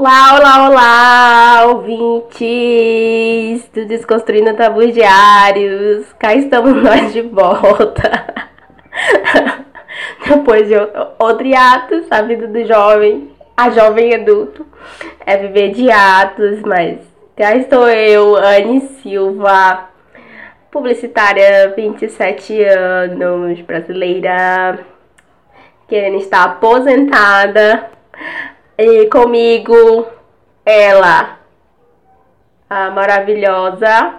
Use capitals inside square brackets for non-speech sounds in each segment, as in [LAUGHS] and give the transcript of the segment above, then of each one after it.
Olá, olá, olá, ouvintes do Desconstruindo Tabus Diários. Cá estamos [LAUGHS] nós de volta. [LAUGHS] Depois de outro hiatus, a vida do jovem, a jovem adulto, é viver de atos, mas cá estou eu, Anne Silva, publicitária, 27 anos, brasileira, querendo estar aposentada e comigo, ela, a maravilhosa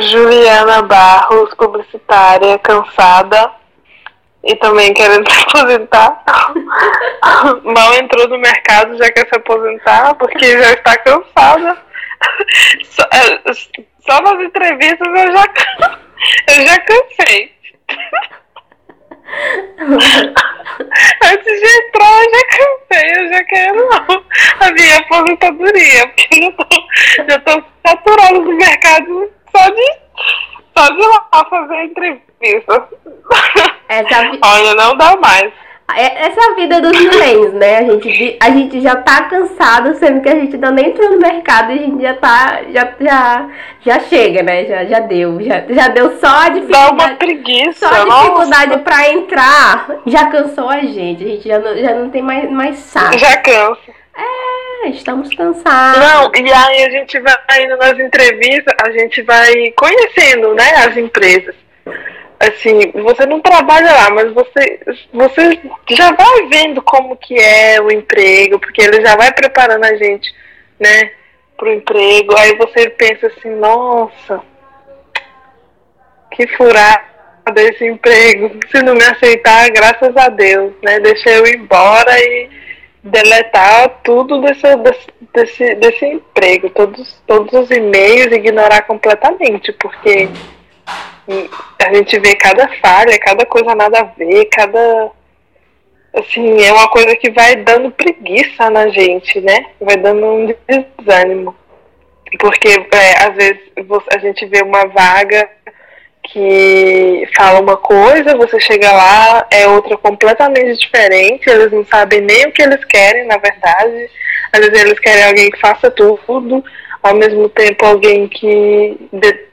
Juliana Barros, publicitária, cansada e também querendo [LAUGHS] se aposentar. [LAUGHS] Mal entrou no mercado, já quer se aposentar porque já está cansada. Só, é, só nas entrevistas eu já, [LAUGHS] eu já cansei. [LAUGHS] Antes de entrar, eu já cansei, eu já quero a minha aposentadoria, porque tô, já tô saturada do mercado só de, só de lá fazer entrevista. Essa... Olha, não dá mais. É, essa é a vida dos milênios, né? A gente, a gente já tá cansado, sendo que a gente ainda nem entrou no mercado e a gente já tá. Já, já, já chega, né? Já, já deu. Já, já deu só a dificuldade. Dá uma preguiça, Só a dificuldade nossa. pra entrar já cansou a gente. A gente já não, já não tem mais, mais saco. Já cansa. É, estamos cansados. Não, e aí a gente vai indo nas entrevistas, a gente vai conhecendo, né, as empresas assim, você não trabalha lá, mas você, você já vai vendo como que é o emprego, porque ele já vai preparando a gente, né, pro emprego. Aí você pensa assim, nossa, que furada esse emprego. Se não me aceitar, graças a Deus, né? Deixa eu ir embora e deletar tudo desse, desse, desse emprego, todos, todos os e-mails, ignorar completamente, porque a gente vê cada falha, cada coisa nada a ver, cada. Assim, é uma coisa que vai dando preguiça na gente, né? Vai dando um desânimo. Porque é, às vezes a gente vê uma vaga que fala uma coisa, você chega lá, é outra completamente diferente, eles não sabem nem o que eles querem, na verdade. Às vezes eles querem alguém que faça tudo, ao mesmo tempo alguém que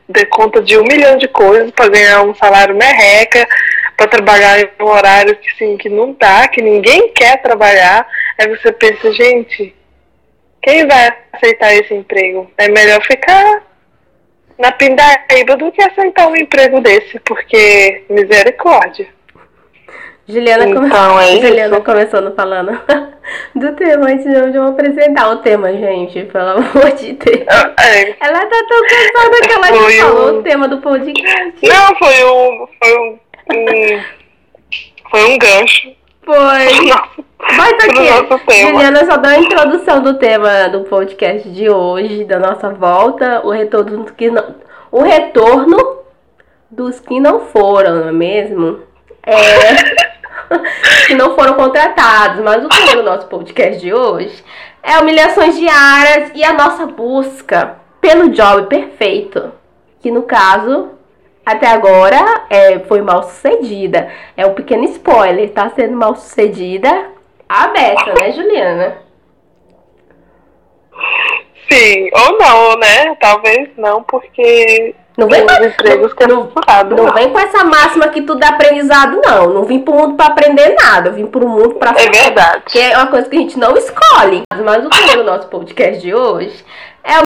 dê conta de um milhão de coisas para ganhar um salário merreca, para trabalhar em um horário que sim, que não dá, que ninguém quer trabalhar. Aí você pensa, gente, quem vai aceitar esse emprego? É melhor ficar na pindaíba do que aceitar um emprego desse, porque misericórdia. Juliana, então, come... é [LAUGHS] Juliana começando falando [LAUGHS] do tema antes de eu apresentar o tema, gente, pelo amor de Deus. Ah, é. Ela tá tão cansada que ela foi já falou um... o tema do podcast. Não, foi um. Foi um, um foi um gancho. Foi. [LAUGHS] Mas aqui, Juliana só dá a introdução do tema do podcast de hoje, da nossa volta, o retorno que não, o retorno dos que não foram, não é mesmo? É. [LAUGHS] que não foram contratados. Mas o tema do nosso podcast de hoje é humilhações diárias e a nossa busca pelo job perfeito. Que no caso, até agora, é, foi mal sucedida. É um pequeno spoiler, tá sendo mal sucedida a beça, né, Juliana? Sim, ou não, né? Talvez não, porque não vem, com, empregos que não, não vem com essa máxima que tudo é aprendizado, não. Não vim pro mundo para aprender nada. Eu vim pro mundo para É verdade. Que é uma coisa que a gente não escolhe. Mas o tema do nosso podcast de hoje é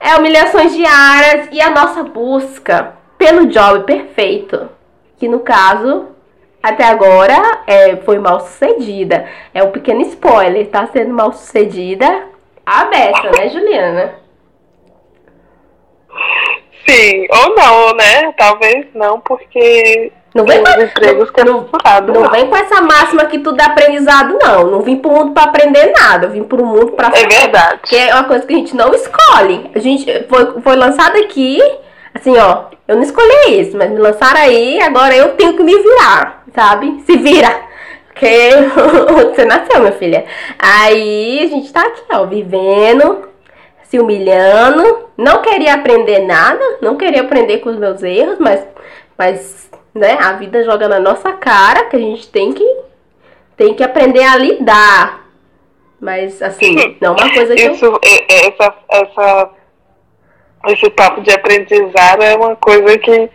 é humilhações diárias e a nossa busca pelo job perfeito. Que no caso, até agora, é, foi mal sucedida. É um pequeno spoiler, tá sendo mal sucedida a beça, né, Juliana? Sim, ou não, né? Talvez não, porque não vem, com, empregos que é não, não, não vem com essa máxima que tudo é aprendizado, não. Não vim pro mundo para aprender nada. Eu vim pro mundo para É verdade. Que é uma coisa que a gente não escolhe. A gente foi, foi lançado aqui, assim, ó. Eu não escolhi isso, mas me lançaram aí, agora eu tenho que me virar, sabe? Se vira. Porque [LAUGHS] você nasceu, minha filha. Aí a gente tá aqui, ó, vivendo, se humilhando, não queria aprender nada, não queria aprender com os meus erros, mas, mas né, a vida joga na nossa cara que a gente tem que tem que aprender a lidar. Mas, assim, não é uma coisa que. Isso, eu... essa, essa, esse papo de aprendizado é uma coisa que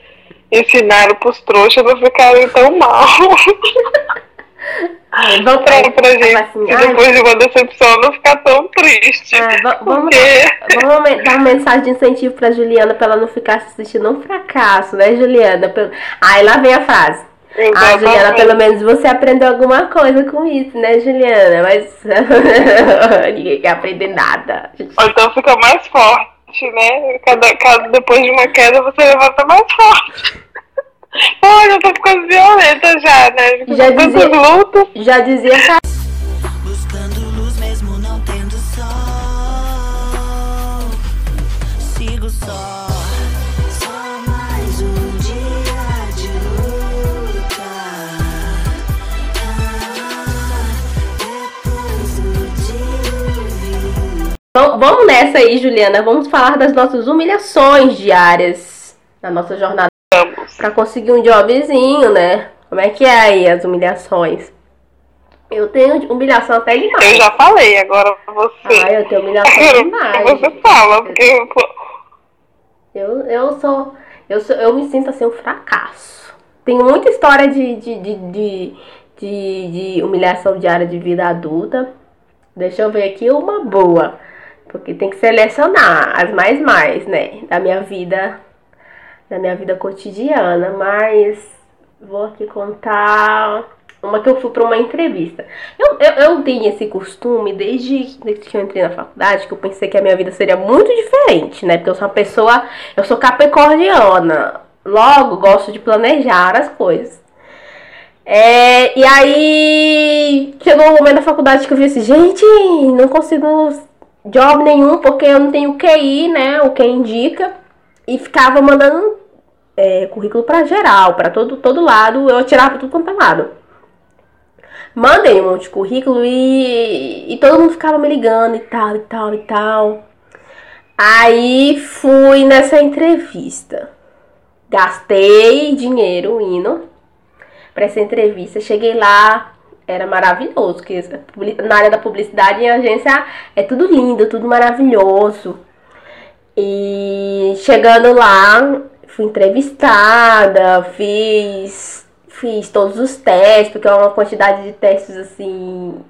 ensinaram pros trouxas não ficarem tão mal. [LAUGHS] Vamos pra, pra gente, assim, depois de uma decepção, não ficar tão triste. É, vamos, porque... vamos dar uma mensagem de incentivo pra Juliana pra ela não ficar se sentindo um fracasso, né, Juliana? Aí lá vem a frase. Ah, Juliana, pelo menos você aprendeu alguma coisa com isso, né, Juliana? Mas [LAUGHS] ninguém quer aprender nada. Ou então fica mais forte, né? Cada, cada, depois de uma queda você levanta mais forte. Olha, eu tô ficando violenta já, né? Já dizia, luto. já dizia Buscando luz mesmo não tendo sol. Sigo só. Só mais um dia de luta. depois do dilúvio. Vamos nessa aí, Juliana. Vamos falar das nossas humilhações diárias na nossa jornada para conseguir um jobzinho, né? Como é que é aí as humilhações? Eu tenho humilhação até demais. Eu já falei, agora você. Ah, eu tenho humilhação [LAUGHS] demais. Você fala, porque eu... eu, eu sou. Eu, sou, eu me sinto assim um fracasso. Tenho muita história de, de, de, de, de, de humilhação diária de vida adulta. Deixa eu ver aqui uma boa. Porque tem que selecionar as mais mais, né? Da minha vida da minha vida cotidiana, mas vou aqui contar uma que eu fui para uma entrevista. Eu, eu, eu tenho esse costume desde, desde que eu entrei na faculdade, que eu pensei que a minha vida seria muito diferente, né? Porque eu sou uma pessoa, eu sou capricorniana, logo gosto de planejar as coisas. É, e aí chegou o um momento da faculdade que eu vi assim, gente, não consigo job nenhum porque eu não tenho QI, né? O que indica. E ficava mandando é, currículo para geral, para todo, todo lado, eu tirava tudo quanto é lado. Mandei um monte de currículo e, e todo mundo ficava me ligando e tal, e tal, e tal. Aí fui nessa entrevista. Gastei dinheiro indo para essa entrevista. Cheguei lá, era maravilhoso, porque na área da publicidade e agência é tudo lindo, tudo maravilhoso. E chegando lá, fui entrevistada, fiz, fiz todos os testes, porque é uma quantidade de testes assim.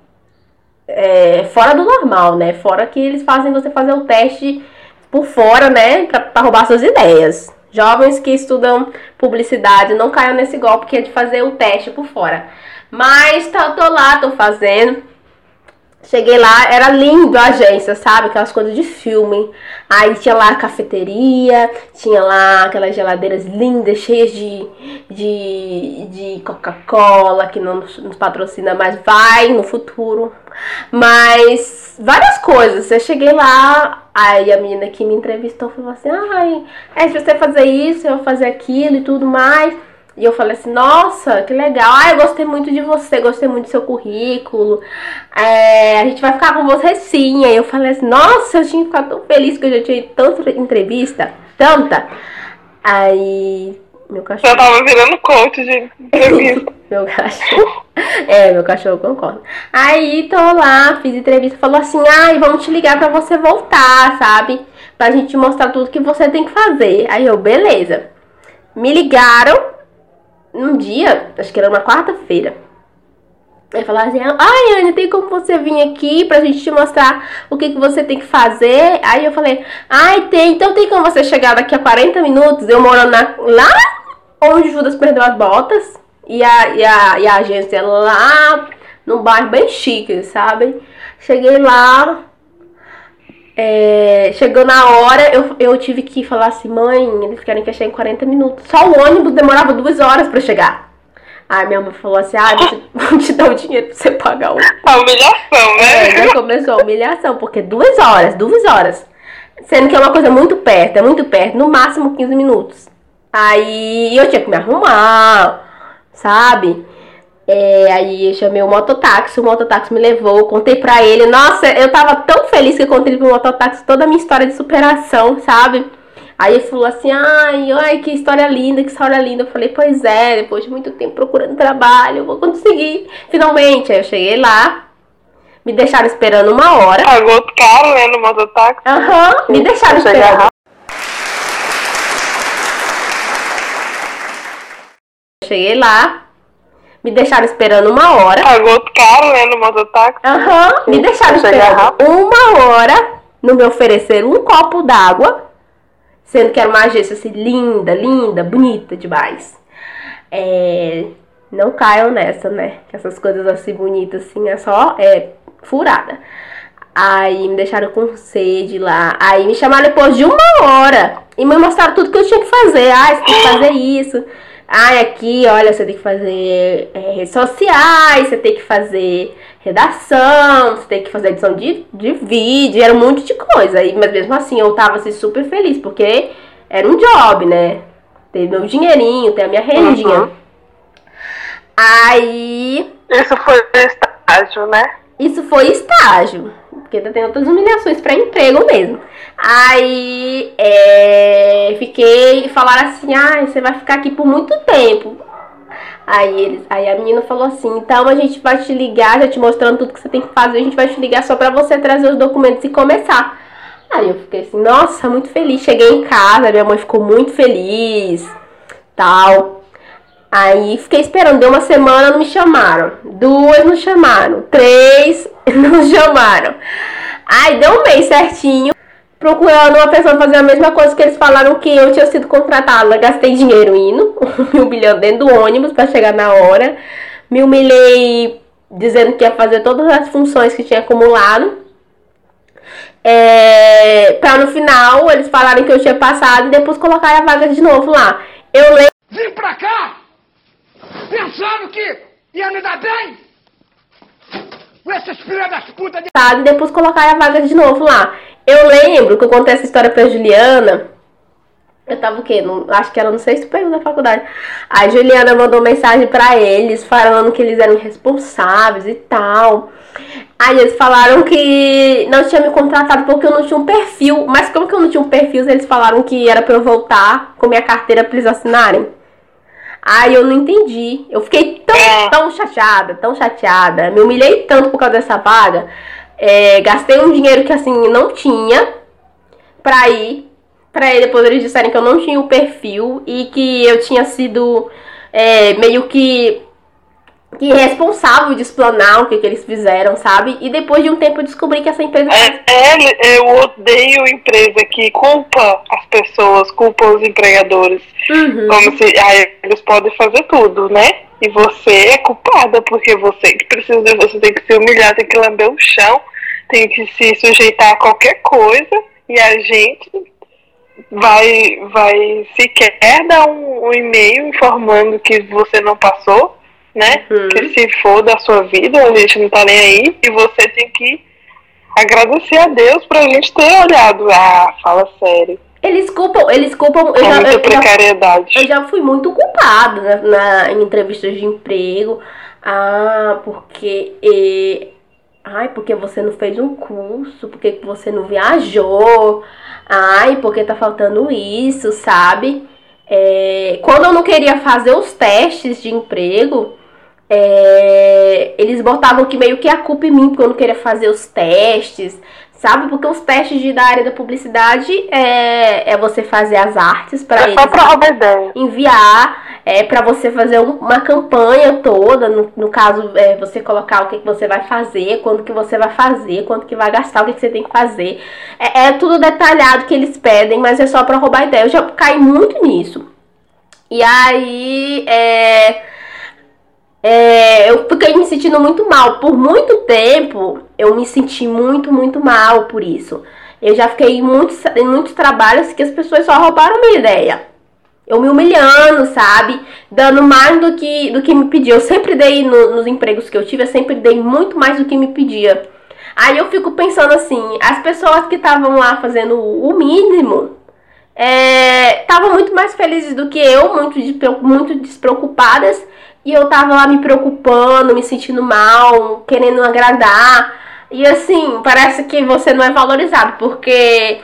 É, fora do normal, né? Fora que eles fazem você fazer o teste por fora, né? Pra, pra roubar suas ideias. Jovens que estudam publicidade não caiam nesse golpe que é de fazer o teste por fora. Mas tá, tô lá, tô fazendo. Cheguei lá, era lindo a agência, sabe? Aquelas coisas de filme. Aí tinha lá a cafeteria, tinha lá aquelas geladeiras lindas, cheias de, de, de Coca-Cola, que não nos patrocina, mas vai no futuro. Mas várias coisas. Eu cheguei lá, aí a menina que me entrevistou falou assim: ai, é, se você fazer isso, eu vou fazer aquilo e tudo mais. E eu falei assim, nossa, que legal. Ah, eu gostei muito de você, gostei muito do seu currículo. É, a gente vai ficar com você sim. Aí eu falei assim, nossa, eu tinha ficado tão feliz que eu já tinha tanta entrevista, tanta. Aí meu cachorro. Eu tava virando coach de entrevista. [LAUGHS] meu cachorro. É, meu cachorro concorda. Aí tô lá, fiz entrevista, falou assim, ai, vamos te ligar pra você voltar, sabe? Pra gente mostrar tudo que você tem que fazer. Aí eu, beleza. Me ligaram num dia, acho que era uma quarta-feira. Aí falaram assim, ai Anne, tem como você vir aqui pra gente te mostrar o que, que você tem que fazer? Aí eu falei, ai tem, então tem como você chegar daqui a 40 minutos, eu morando na, lá onde Judas perdeu as botas e a, e a, e a agência lá num bairro bem chique, sabe? Cheguei lá, é, chegou na hora, eu, eu tive que falar assim, mãe, eles querem que eu chegue em 40 minutos. Só o ônibus demorava duas horas para chegar. Aí minha mãe falou assim, ah, [LAUGHS] vou te dar o dinheiro pra você pagar o. A humilhação, né? É, já começou a humilhação, porque duas horas, duas horas. Sendo que é uma coisa muito perto, é muito perto, no máximo 15 minutos. Aí eu tinha que me arrumar, sabe? É, aí eu chamei o mototáxi, o mototáxi me levou, contei pra ele. Nossa, eu tava tão feliz que eu contei pro mototáxi toda a minha história de superação, sabe? Aí ele falou assim, ai, ai, que história linda, que história linda. Eu falei, pois é, depois de muito tempo procurando trabalho, eu vou conseguir, finalmente. Aí eu cheguei lá, me deixaram esperando uma hora. Pagou caro, né, no mototáxi. Aham, uhum, me deixaram esperando. Cheguei lá, me deixaram esperando uma hora. Pagou caro, né, no mototáxi. Aham, uhum, me deixaram esperando uma hora, não me ofereceram um copo d'água Sendo que era uma agência assim, linda, linda, bonita demais. É, não caiam nessa, né? Que essas coisas assim bonitas assim é só é, furada. Aí me deixaram com sede lá. Aí me chamaram depois de uma hora. E me mostraram tudo que eu tinha que fazer. Ah, você tem que fazer isso. Ah, aqui, olha, você tem que fazer é, redes sociais, você tem que fazer redação, você tem que fazer edição de, de vídeo, era um monte de coisa. E, mas mesmo assim eu tava assim, super feliz, porque era um job, né? Ter meu dinheirinho, ter a minha rendinha. Uhum. Aí. Isso foi estágio, né? Isso foi estágio. Porque tem outras humilhações para emprego mesmo. Aí é, fiquei. Falaram assim: ah, você vai ficar aqui por muito tempo. Aí, eles, aí a menina falou assim: então a gente vai te ligar, já te mostrando tudo que você tem que fazer, a gente vai te ligar só pra você trazer os documentos e começar. Aí eu fiquei assim, nossa, muito feliz. Cheguei em casa, minha mãe ficou muito feliz, tal. Aí fiquei esperando, deu uma semana, não me chamaram. Duas não chamaram. Três [LAUGHS] não chamaram. Aí deu um mês certinho procurando uma pessoa fazer a mesma coisa que eles falaram que eu tinha sido contratada. Gastei dinheiro indo, [LAUGHS] me humilhando dentro do ônibus para chegar na hora. Me humilhei dizendo que ia fazer todas as funções que tinha acumulado. É, para no final eles falarem que eu tinha passado e depois colocar a vaga de novo lá. Eu lembro. Vim pra cá pensando que ia me dar bem com essas filhas das putas de. E depois colocar a vaga de novo lá. Eu lembro que eu contei essa história pra Juliana. Eu tava o quê? No, acho que era no sexto período da faculdade. A Juliana mandou mensagem para eles falando que eles eram responsáveis e tal. Aí eles falaram que não tinha me contratado porque eu não tinha um perfil. Mas como que eu não tinha um perfil, eles falaram que era pra eu voltar com minha carteira pra eles assinarem. Aí eu não entendi. Eu fiquei tão, tão chateada, tão chateada. Me humilhei tanto por causa dessa vaga. É, gastei um dinheiro que assim não tinha pra ir. Pra aí depois eles disserem que eu não tinha o perfil e que eu tinha sido é, meio que, que responsável de explanar o que, que eles fizeram, sabe? E depois de um tempo descobri que essa empresa. É, é, eu odeio empresa que culpa as pessoas, culpa os empregadores. Uhum. Como se ah, eles podem fazer tudo, né? E você é culpada, porque você que precisa, você tem que se humilhar, tem que lamber o chão tem que se sujeitar a qualquer coisa e a gente vai, vai sequer dar um, um e-mail informando que você não passou, né? Uhum. Que se for da sua vida, a gente não tá nem aí, e você tem que agradecer a Deus pra gente ter olhado. Ah, fala sério. Eles culpam, eles culpam. Eu é já, eu, precariedade. Já, eu já fui muito culpada na, na, em entrevistas de emprego. Ah, porque eh, Ai, porque você não fez um curso, porque você não viajou. Ai, porque tá faltando isso, sabe? É, quando eu não queria fazer os testes de emprego, é, eles botavam que meio que a culpa em mim, porque eu não queria fazer os testes, sabe? Porque os testes de, da área da publicidade é, é você fazer as artes para é eles enviar, é para você fazer um, uma campanha toda, no, no caso, é, você colocar o que, que você vai fazer, quando que você vai fazer, quanto que vai gastar, o que, que você tem que fazer. É, é tudo detalhado que eles pedem, mas é só para roubar ideia. Eu já caí muito nisso. E aí, é é, eu fiquei me sentindo muito mal. Por muito tempo, eu me senti muito, muito mal por isso. Eu já fiquei em muitos, em muitos trabalhos que as pessoas só roubaram minha ideia. Eu me humilhando, sabe? Dando mais do que, do que me pedia. Eu sempre dei no, nos empregos que eu tive, eu sempre dei muito mais do que me pedia. Aí eu fico pensando assim, as pessoas que estavam lá fazendo o mínimo estavam é, muito mais felizes do que eu, muito, muito despreocupadas e eu tava lá me preocupando, me sentindo mal, querendo agradar. E assim, parece que você não é valorizado, porque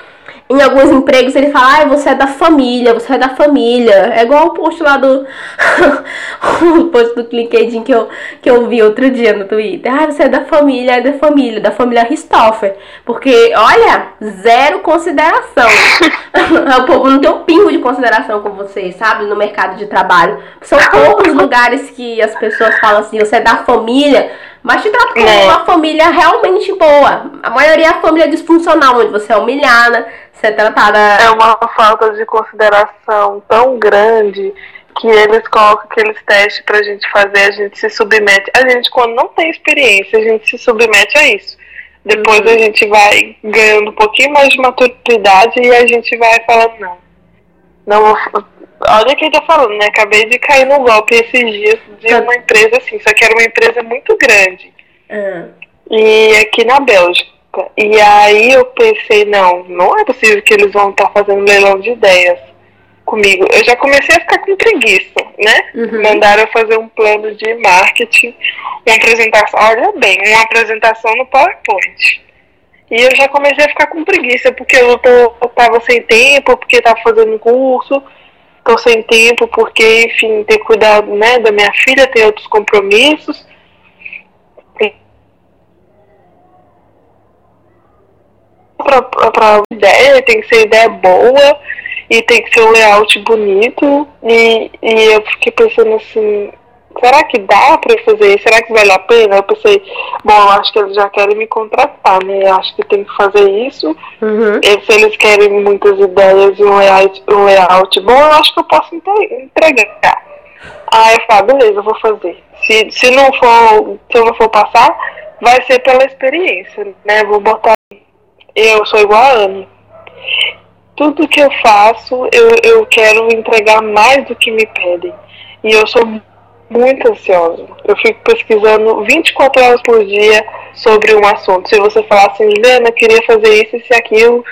em alguns empregos ele fala, ah, você é da família, você é da família. É igual o post lá do. [LAUGHS] o post do LinkedIn que eu, que eu vi outro dia no Twitter. Ah, você é da família, é da família, da família Christopher. Porque, olha, zero consideração. [LAUGHS] o povo não tem um pingo de consideração com você, sabe? No mercado de trabalho. São poucos lugares que as pessoas falam assim, você é da família. Mas te trata como é. uma família realmente boa. A maioria é a família disfuncional, onde você é humilhada, ser tratada. É uma falta de consideração tão grande que eles colocam aqueles testes pra gente fazer, a gente se submete. A gente, quando não tem experiência, a gente se submete a isso. Depois uhum. a gente vai ganhando um pouquinho mais de maturidade e a gente vai falando, não. Não Olha quem tá falando, né? Acabei de cair no golpe esses dias de uma empresa assim, só que era uma empresa muito grande. Uhum. E aqui na Bélgica. E aí eu pensei, não, não é possível que eles vão estar tá fazendo leilão de ideias comigo. Eu já comecei a ficar com preguiça, né? Uhum. Mandaram fazer um plano de marketing, uma apresentação, olha bem, uma apresentação no PowerPoint. E eu já comecei a ficar com preguiça, porque eu, tô, eu tava sem tempo, porque tava fazendo um curso, tô sem tempo, porque, enfim, ter cuidado né, da minha filha, ter outros compromissos. para ideia, tem que ser ideia boa e tem que ser um layout bonito. E, e eu fiquei pensando assim, será que dá para fazer isso? Será que vale a pena? Eu pensei, bom, eu acho que eles já querem me contratar, né? Eu acho que tem que fazer isso. Uhum. E se eles querem muitas ideias e um layout, um layout bom, eu acho que eu posso entregar. Aí eu falo, beleza, eu vou fazer. Se, se, não for, se eu não for passar, vai ser pela experiência, né? Vou botar eu sou igual a Anne. Tudo que eu faço, eu, eu quero entregar mais do que me pedem. E eu sou muito ansiosa. Eu fico pesquisando 24 horas por dia sobre um assunto. Se você falar assim, Lena, queria fazer isso e aquilo,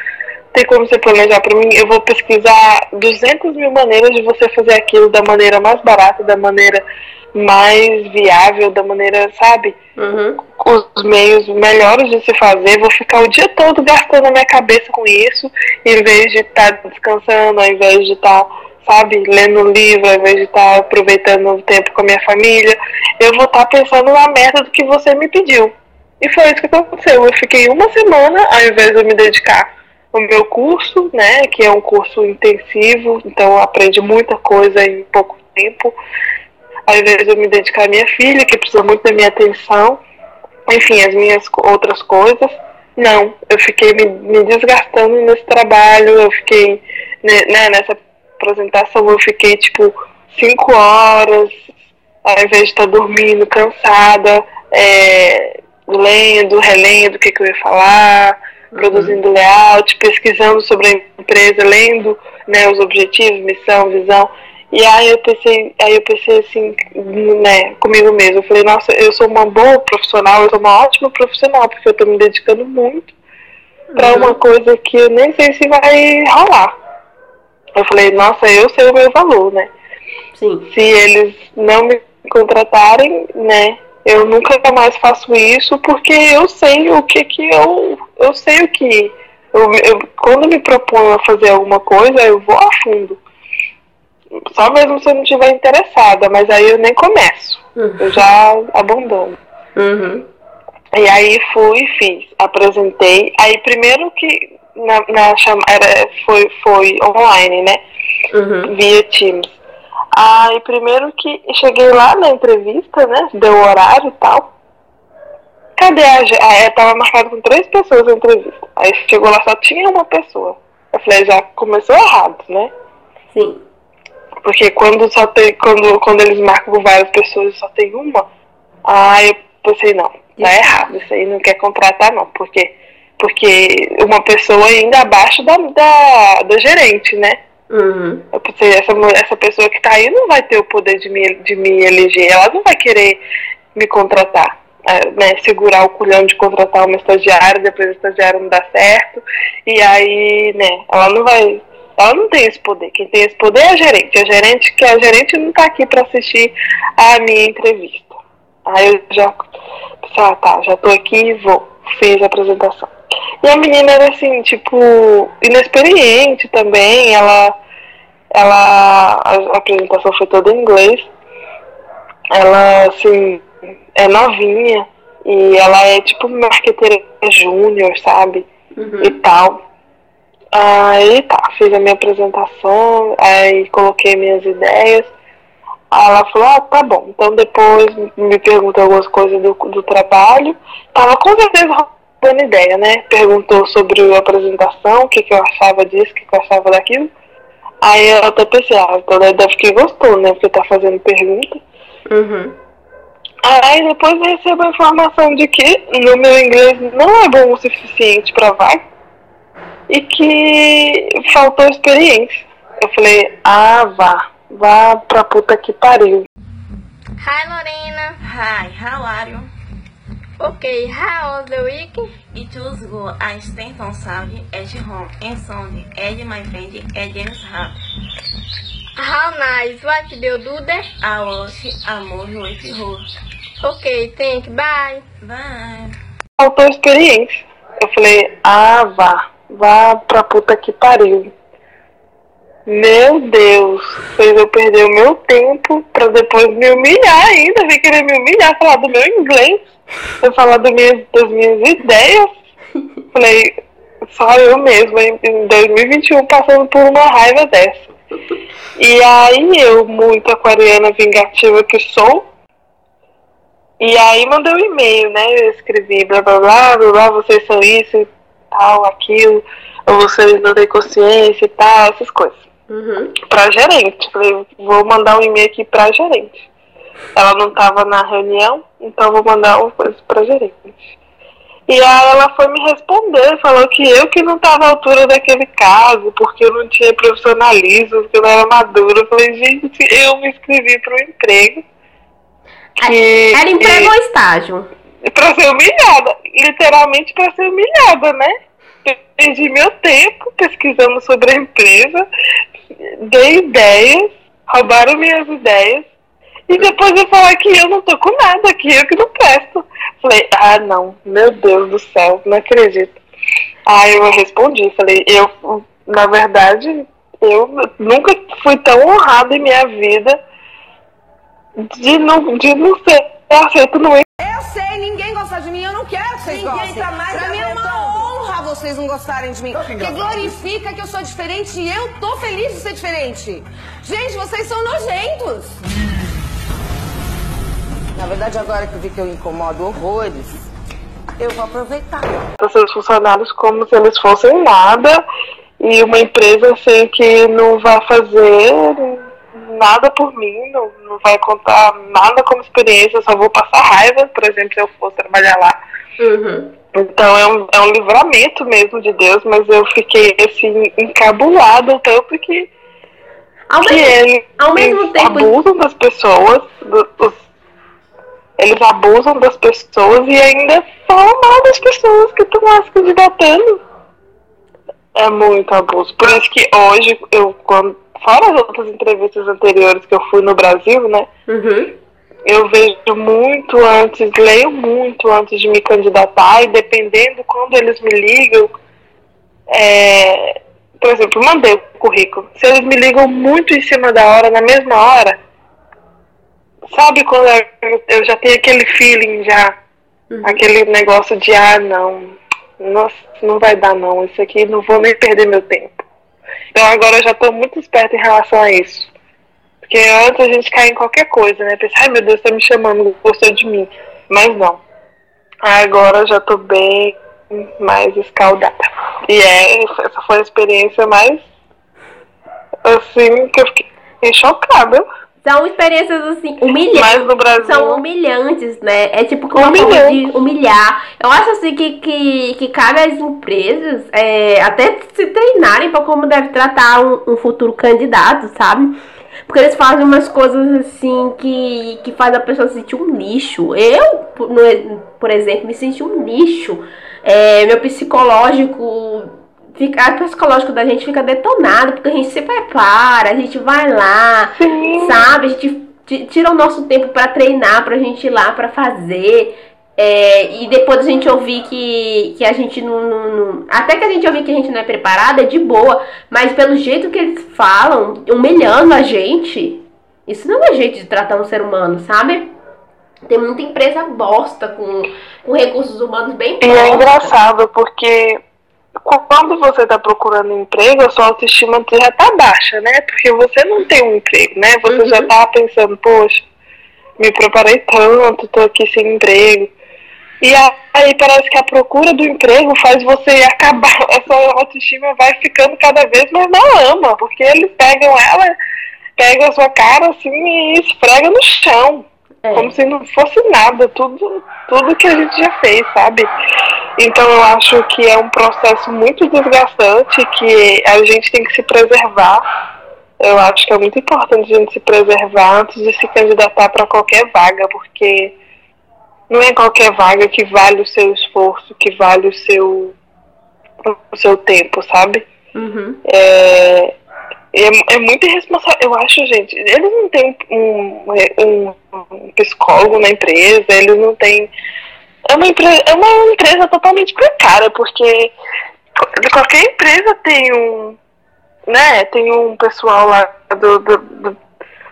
tem como você planejar para mim? Eu vou pesquisar 200 mil maneiras de você fazer aquilo da maneira mais barata, da maneira mais viável, da maneira, sabe? Uhum. Os meios melhores de se fazer. Vou ficar o dia todo gastando a minha cabeça com isso, em vez de estar tá descansando, ao invés de estar, tá, sabe, lendo um livro, ao invés de estar tá aproveitando o tempo com a minha família. Eu vou estar tá pensando na merda do que você me pediu. E foi isso que aconteceu. Eu fiquei uma semana, ao invés de eu me dedicar ao meu curso, né, que é um curso intensivo, então aprende muita coisa em pouco tempo ao invés de eu me dedicar à minha filha, que precisa muito da minha atenção, enfim, as minhas outras coisas. Não, eu fiquei me, me desgastando nesse trabalho, eu fiquei né, né, nessa apresentação, eu fiquei tipo cinco horas, ao invés de estar dormindo, cansada, é, lendo, relendo o que, que eu ia falar, uhum. produzindo layout, pesquisando sobre a empresa, lendo né, os objetivos, missão, visão. E aí eu pensei, aí eu pensei assim, né, comigo mesmo. Eu falei, nossa, eu sou uma boa profissional, eu sou uma ótima profissional, porque eu tô me dedicando muito para uhum. uma coisa que eu nem sei se vai rolar. Eu falei, nossa, eu sei o meu valor, né? Sim. Se eles não me contratarem, né, eu nunca mais faço isso porque eu sei o que que eu eu sei o que eu, eu quando me proponho a fazer alguma coisa eu vou a fundo só mesmo se eu não estiver interessada, mas aí eu nem começo. Uhum. Eu já abandono. Uhum. E aí fui, fiz, apresentei. Aí primeiro que na, na chama, era, foi, foi online, né? Uhum. Via Teams. Aí primeiro que cheguei lá na entrevista, né? Deu o horário e tal. Cadê a gente? Ah, tava marcado com três pessoas a entrevista. Aí chegou lá, só tinha uma pessoa. Eu falei, já começou errado, né? Sim. Porque quando só tem, quando, quando eles marcam com várias pessoas e só tem uma, aí eu pensei, não, tá errado, isso aí não quer contratar não, porque, porque uma pessoa ainda abaixo da, da, da gerente, né? Uhum. Essa, essa pessoa que tá aí não vai ter o poder de me, de me eleger, ela não vai querer me contratar. É, né, segurar o culhão de contratar uma estagiária, depois a estagiária não dá certo, e aí, né, ela não vai ela não tem esse poder. Quem tem esse poder é a gerente. A gerente que a gerente não está aqui para assistir a minha entrevista. Aí eu já pensei, ah tá, já estou aqui e vou. Fiz a apresentação. E E a menina era assim, tipo, inexperiente também, ela, ela, a apresentação foi toda em inglês, ela, assim, é novinha, e ela é tipo marqueteira júnior, sabe, Uhum. e tal. Aí tá, fiz a minha apresentação, aí coloquei minhas ideias. Aí ela falou, ah, tá bom. Então depois me perguntou algumas coisas do, do trabalho. Tava com certeza dando ideia, né? Perguntou sobre a apresentação, o que, que eu achava disso, o que, que eu achava daquilo. Aí eu até pensei, ah, então deve que gostou, né? Porque tá fazendo pergunta. Uhum. Aí depois eu recebo a informação de que no meu inglês não é bom o suficiente pra vaga e que faltou experiência. Eu falei, ah, vá, vá pra puta que pariu. Hi Lorena. Hi, how are you? Okay, how was the week? It was good. I stayed on Saturday at home and Sunday at my friend at James house. How nice. What did you do there? I watched a movie with her. Okay, thank you. Bye. Bye. Faltou experiência. Eu falei, ah, vá, vá pra puta que pariu. Meu Deus, fez eu perder o meu tempo pra depois me humilhar ainda, vem querer me humilhar, falar do meu inglês, eu falar do minhas, das minhas ideias. Falei, só eu mesma, em em 2021, passando por uma raiva dessa. E aí eu, muito aquariana vingativa que sou, e aí mandei um e-mail, né? Eu escrevi blá blá blá, blá blá, vocês são isso tal, aquilo, ou vocês não têm consciência e tal, essas coisas. Uhum. Pra gerente. Falei, vou mandar um e-mail aqui pra gerente. Ela não tava na reunião, então vou mandar uma coisa pra gerente. E aí ela foi me responder, falou que eu que não tava à altura daquele caso, porque eu não tinha profissionalismo, porque eu não era madura. Eu falei, gente, eu me inscrevi para um emprego. Que, Era emprego ou estágio? Pra ser humilhada, literalmente pra ser humilhada, né? Perdi meu tempo pesquisando sobre a empresa, dei ideias, roubaram minhas ideias, e depois eu falar que eu não tô com nada, que eu que não presto. Falei, ah não, meu Deus do céu, não acredito. Aí eu respondi, falei, eu, na verdade, eu nunca fui tão honrada em minha vida de não, de não ser aceito no Eu sei, ninguém gosta de mim, eu não quero que vocês Ninguém gostem. tá mais pra mim é vocês não gostarem de mim. Porque glorifica que eu sou diferente e eu tô feliz de ser diferente. Gente, vocês são nojentos. Na verdade, agora que eu vi que eu incomodo horrores, eu vou aproveitar. para seus funcionários como se eles fossem nada e uma empresa assim que não vai fazer nada por mim, não, não vai contar nada como experiência, eu só vou passar raiva, por exemplo, se eu for trabalhar lá. Uhum. Então é um, é um livramento mesmo de Deus, mas eu fiquei assim, encabulada tanto que, Ao que mesmo, eles, ao mesmo tempo. abusam das pessoas, do- eles abusam das pessoas e ainda falam mal das pessoas que estão lá se candidatando. É muito abuso. Por isso que hoje, eu, quando, fora as outras entrevistas anteriores que eu fui no Brasil, né? Uhum. eu vejo muito antes, leio muito antes de me candidatar e dependendo quando eles me ligam, é, por exemplo, mandei o currículo. Se eles me ligam muito em cima da hora, na mesma hora, sabe quando eu, eu já tenho aquele feeling já, aquele negócio de ah não, nossa, não vai dar não, isso aqui não vou nem perder meu tempo. Então agora eu já estou muito esperta em relação a isso. Porque antes a gente cai em qualquer coisa, né? Pensa, ai meu Deus, tá me chamando, gostou de mim. Mas não. Agora eu já tô bem mais escaldada. E é, essa foi a experiência mais assim que eu fiquei chocada. São experiências assim, humilhantes. São humilhantes, né? É tipo Humilhantes. de humilhar. Eu acho assim que, que, que cabe às empresas é, até se treinarem para como deve tratar um, um futuro candidato, sabe? Porque eles fazem umas coisas assim que, que faz a pessoa se sentir um lixo. Eu, por exemplo, me senti um lixo. É, meu psicológico fica, o psicológico da gente fica detonado, porque a gente se prepara, a gente vai lá, Sim. sabe? A gente ti- tira o nosso tempo pra treinar, pra gente ir lá pra fazer. É, e depois a gente ouvir que, que a gente não, não, não, Até que a gente ouvir que a gente não é preparada, é de boa. Mas pelo jeito que eles falam, humilhando a gente, isso não é jeito de tratar um ser humano, sabe? Tem muita empresa bosta com, com recursos humanos bem E é engraçado porque quando você está procurando emprego, a sua autoestima já está baixa, né? Porque você não tem um emprego, né? Você uhum. já está pensando, poxa, me preparei tanto, estou aqui sem emprego. E aí parece que a procura do emprego faz você [LAUGHS] acabar, a sua autoestima vai ficando cada vez mais na lama, porque eles pegam ela, pegam a sua cara assim e esfrega no chão. É. Como se não fosse nada, tudo, tudo que a gente já fez, sabe? Então eu acho que é um processo muito desgastante que a gente tem que se preservar. Eu acho que é muito importante a gente se preservar antes de se candidatar para qualquer vaga, porque não é qualquer vaga que vale o seu esforço, que vale o seu, o seu tempo, sabe? Uhum. É, é, é muito irresponsável. Eu acho, gente, eles não têm um, um, psicólogo na empresa, eles não têm. É uma, empresa, é uma empresa totalmente precária, porque qualquer empresa tem um. Né, tem um pessoal lá do, do, do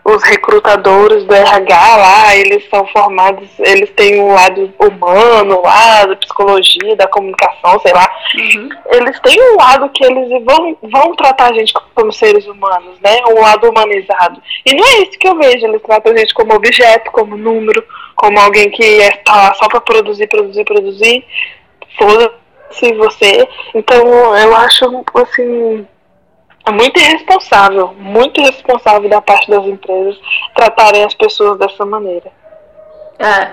os recrutadores do RH lá, eles são formados, eles têm um lado humano lá, da psicologia, da comunicação, sei lá. Uhum. Eles têm um lado que eles vão, vão tratar a gente como seres humanos, né? Um lado humanizado. E não é isso que eu vejo, eles tratam a gente como objeto, como número, como alguém que está lá só para produzir, produzir, produzir. Foda-se você. Então eu acho assim é muito irresponsável, muito irresponsável da parte das empresas tratarem as pessoas dessa maneira. É,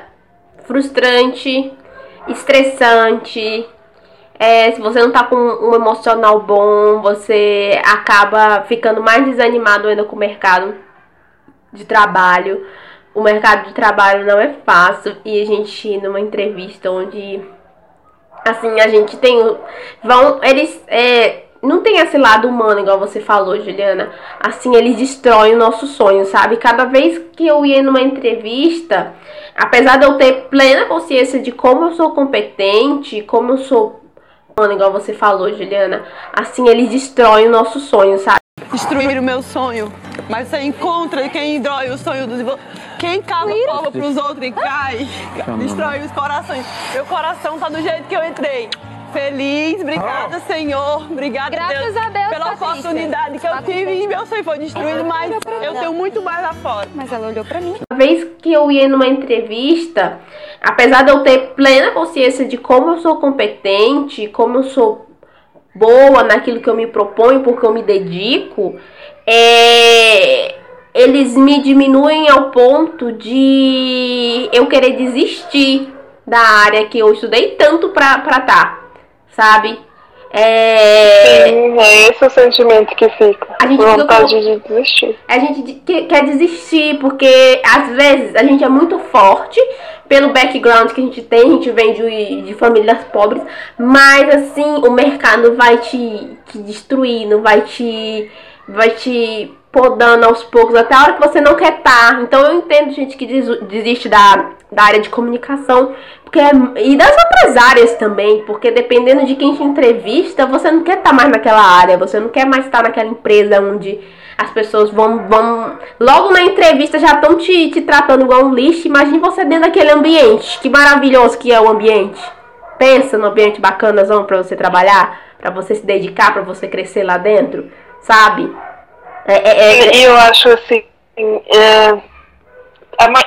frustrante, estressante. É, se você não tá com um emocional bom, você acaba ficando mais desanimado ainda com o mercado de trabalho. O mercado de trabalho não é fácil e a gente numa entrevista onde assim a gente tem vão eles é, não tem esse lado humano, igual você falou, Juliana. Assim, eles destroem o nosso sonho, sabe? Cada vez que eu ia numa entrevista, apesar de eu ter plena consciência de como eu sou competente, como eu sou humano, igual você falou, Juliana, assim, eles destroem o nosso sonho, sabe? Destruir o meu sonho, mas você encontra quem destrói o sonho dos quem cava prova pros outros e cai, destrói os corações. Meu coração tá do jeito que eu entrei feliz. Obrigada, oh. Senhor. Obrigada, Graças Deus, a Deus pela Patrícia. oportunidade que eu tive e meu sonho foi destruído, mas eu tenho muito mais lá fora. Mas ela olhou para mim. Uma vez que eu ia numa entrevista, apesar de eu ter plena consciência de como eu sou competente, como eu sou boa naquilo que eu me proponho, porque eu me dedico, é eles me diminuem ao ponto de eu querer desistir da área que eu estudei tanto pra estar. Tá sabe? É... Sim, é esse o sentimento que fica. A gente vontade fica... de desistir. A gente quer desistir porque às vezes a gente é muito forte pelo background que a gente tem, a gente vem de, de famílias pobres, mas assim, o mercado vai te, te destruir, não vai te vai te podando aos poucos até a hora que você não quer estar. Tá. Então eu entendo gente que desiste da, da área de comunicação porque é, e das outras áreas também, porque dependendo de quem te entrevista, você não quer estar tá mais naquela área, você não quer mais estar tá naquela empresa onde as pessoas vão, vão logo na entrevista já estão te, te tratando igual um lixo. Imagine você dentro daquele ambiente, que maravilhoso que é o ambiente. Pensa no ambiente bacana para você trabalhar, para você se dedicar, para você crescer lá dentro, sabe? É, é, é... Eu acho assim, é,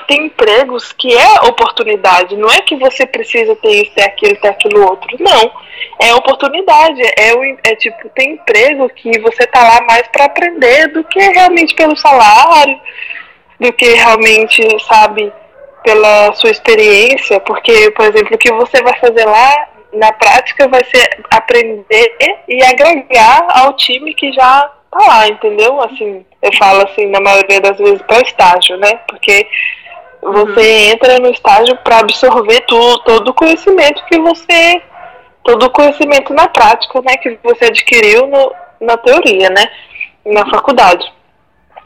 tem empregos que é oportunidade, não é que você precisa ter isso, ter aquilo, ter aquilo outro, não. É oportunidade, é, é tipo, tem emprego que você tá lá mais para aprender do que realmente pelo salário, do que realmente, sabe, pela sua experiência, porque, por exemplo, o que você vai fazer lá na prática vai ser aprender e agregar ao time que já tá lá, entendeu? Assim, eu falo assim, na maioria das vezes para estágio, né? Porque você uhum. entra no estágio para absorver tudo, todo o conhecimento que você. Todo o conhecimento na prática, né? Que você adquiriu no, na teoria, né? Na faculdade.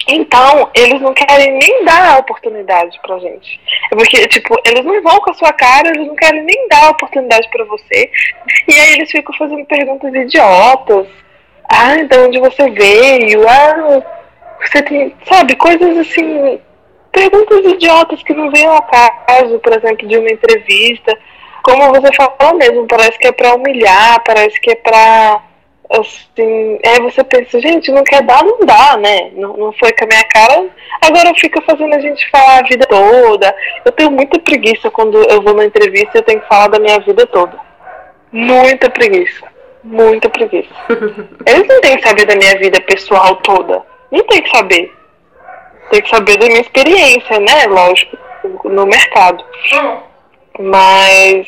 Então, eles não querem nem dar a oportunidade pra gente. É porque, tipo, eles não vão com a sua cara, eles não querem nem dar a oportunidade pra você. E aí eles ficam fazendo perguntas idiotas. Ah, de onde você veio? Ah, você tem. Sabe, coisas assim. Perguntas idiotas que não vêm ao caso, por exemplo, de uma entrevista. Como você falou mesmo, parece que é pra humilhar, parece que é pra assim, aí você pensa, gente, não quer dar, não dá, né? Não, não foi com a minha cara, agora fica fazendo a gente falar a vida toda. Eu tenho muita preguiça quando eu vou numa entrevista eu tenho que falar da minha vida toda. Muita preguiça. Muita preguiça. Eles não têm que saber da minha vida pessoal toda. Não tem que saber. Tem que saber da minha experiência, né? Lógico, no mercado. Mas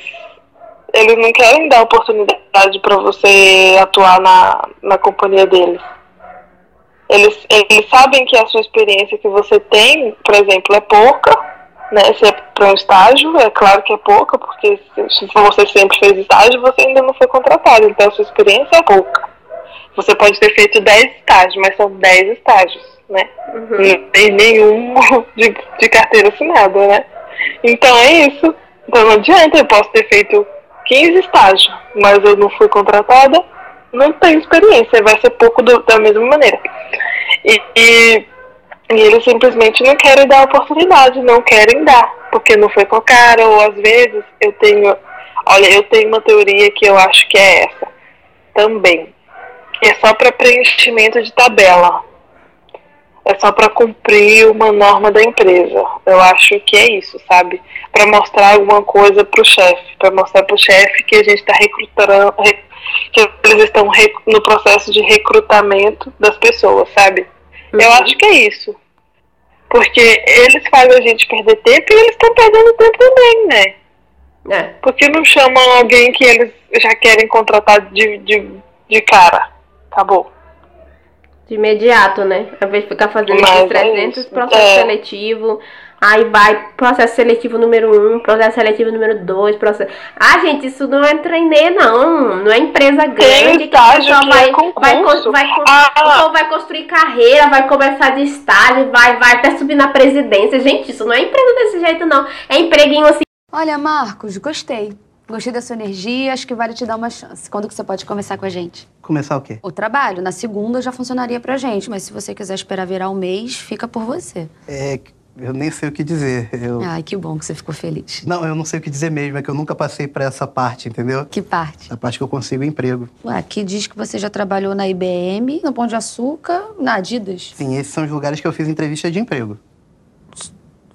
eles não querem dar oportunidade para você atuar na, na companhia deles. Eles, eles sabem que a sua experiência que você tem, por exemplo, é pouca, né? Se é para um estágio, é claro que é pouca, porque se você sempre fez estágio, você ainda não foi contratado, então a sua experiência é pouca. Você pode ter feito 10 estágios, mas são 10 estágios, né? Uhum. Não tem nenhum [LAUGHS] de, de carteira assinada, né? Então é isso. Então não adianta, eu posso ter feito 15 estágios, mas eu não fui contratada, não tenho experiência, vai ser pouco do, da mesma maneira. E, e, e, eles simplesmente não querem dar oportunidade, não querem dar, porque não foi com a cara, ou às vezes eu tenho, olha, eu tenho uma teoria que eu acho que é essa também, é só para preenchimento de tabela é só para cumprir uma norma da empresa. Eu acho que é isso, sabe? Para mostrar alguma coisa para o chefe, para mostrar para o chefe que a gente está recrutando, que eles estão no processo de recrutamento das pessoas, sabe? Uhum. Eu acho que é isso. Porque eles fazem a gente perder tempo e eles estão perdendo tempo também, né? É. Porque não chamam alguém que eles já querem contratar de, de, de cara. Acabou de imediato, né? Ao invés de ficar fazendo esses 300 é processos é. seletivos, aí vai processo seletivo número 1, um, processo seletivo número 2, processo... Ah, gente, isso não é treinar, não. Não é empresa grande que a pessoa vai, é vai, vai, ah. vai construir carreira, vai começar de estágio, vai, vai até subir na presidência. Gente, isso não é empresa desse jeito, não. É empreguinho assim. Olha, Marcos, gostei. Gostei da sua energia, acho que vale te dar uma chance. Quando que você pode começar com a gente? Começar o quê? O trabalho. Na segunda já funcionaria pra gente, mas se você quiser esperar virar um mês, fica por você. É, eu nem sei o que dizer. Eu... Ai, que bom que você ficou feliz. Não, eu não sei o que dizer mesmo, é que eu nunca passei pra essa parte, entendeu? Que parte? A parte que eu consigo emprego. Ué, aqui diz que você já trabalhou na IBM, no Pão de Açúcar, na Adidas. Sim, esses são os lugares que eu fiz entrevista de emprego.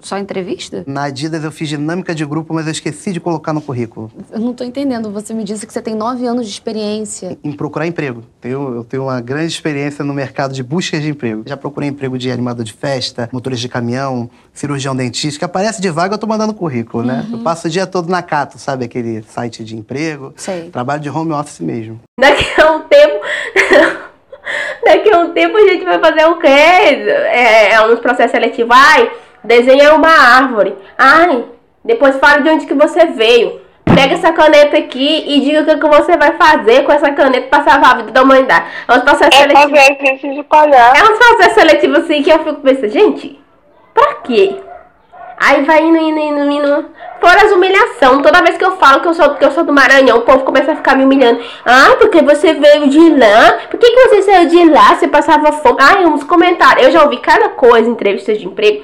Só entrevista? Na Adidas eu fiz dinâmica de grupo, mas eu esqueci de colocar no currículo. Eu não tô entendendo. Você me disse que você tem nove anos de experiência. Em, procurar emprego. Eu, eu tenho uma grande experiência no mercado de busca de emprego. Já procurei emprego de animador de festa, motorista de caminhão, cirurgião dentista. Que aparece de vaga, eu tô mandando currículo, né? Uhum. Eu passo o dia todo na Cato, sabe? Aquele site de emprego. Sei. Trabalho de home office mesmo. Daqui a um tempo... [LAUGHS] Daqui a um tempo a gente vai fazer o quê? É, é uns processos seletivos. Ai Desenha uma árvore. Ai, depois fala de onde que você veio. Pega essa caneta aqui e diga o que, que você vai fazer com essa caneta pra salvar a vida da humanidade. É uns processos é seletivos. Fazer gente de palhaço. É uns processos seletivos assim que eu fico pensando, gente, pra quê? Aí vai indo, indo, indo, indo. Fora as humilhação. Toda vez que eu falo que eu sou, que eu sou do Maranhão, o povo começa a ficar me humilhando. Ah, porque você veio de lá? Por que, que você saiu de lá? Você passava fome? Ai, uns comentários. Eu já ouvi cada coisa em entrevistas de emprego